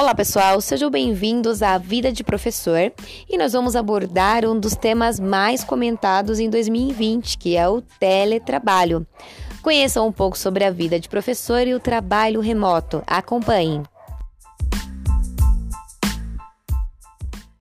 Olá pessoal, sejam bem-vindos à Vida de Professor e nós vamos abordar um dos temas mais comentados em 2020, que é o teletrabalho. Conheçam um pouco sobre a vida de professor e o trabalho remoto. Acompanhem!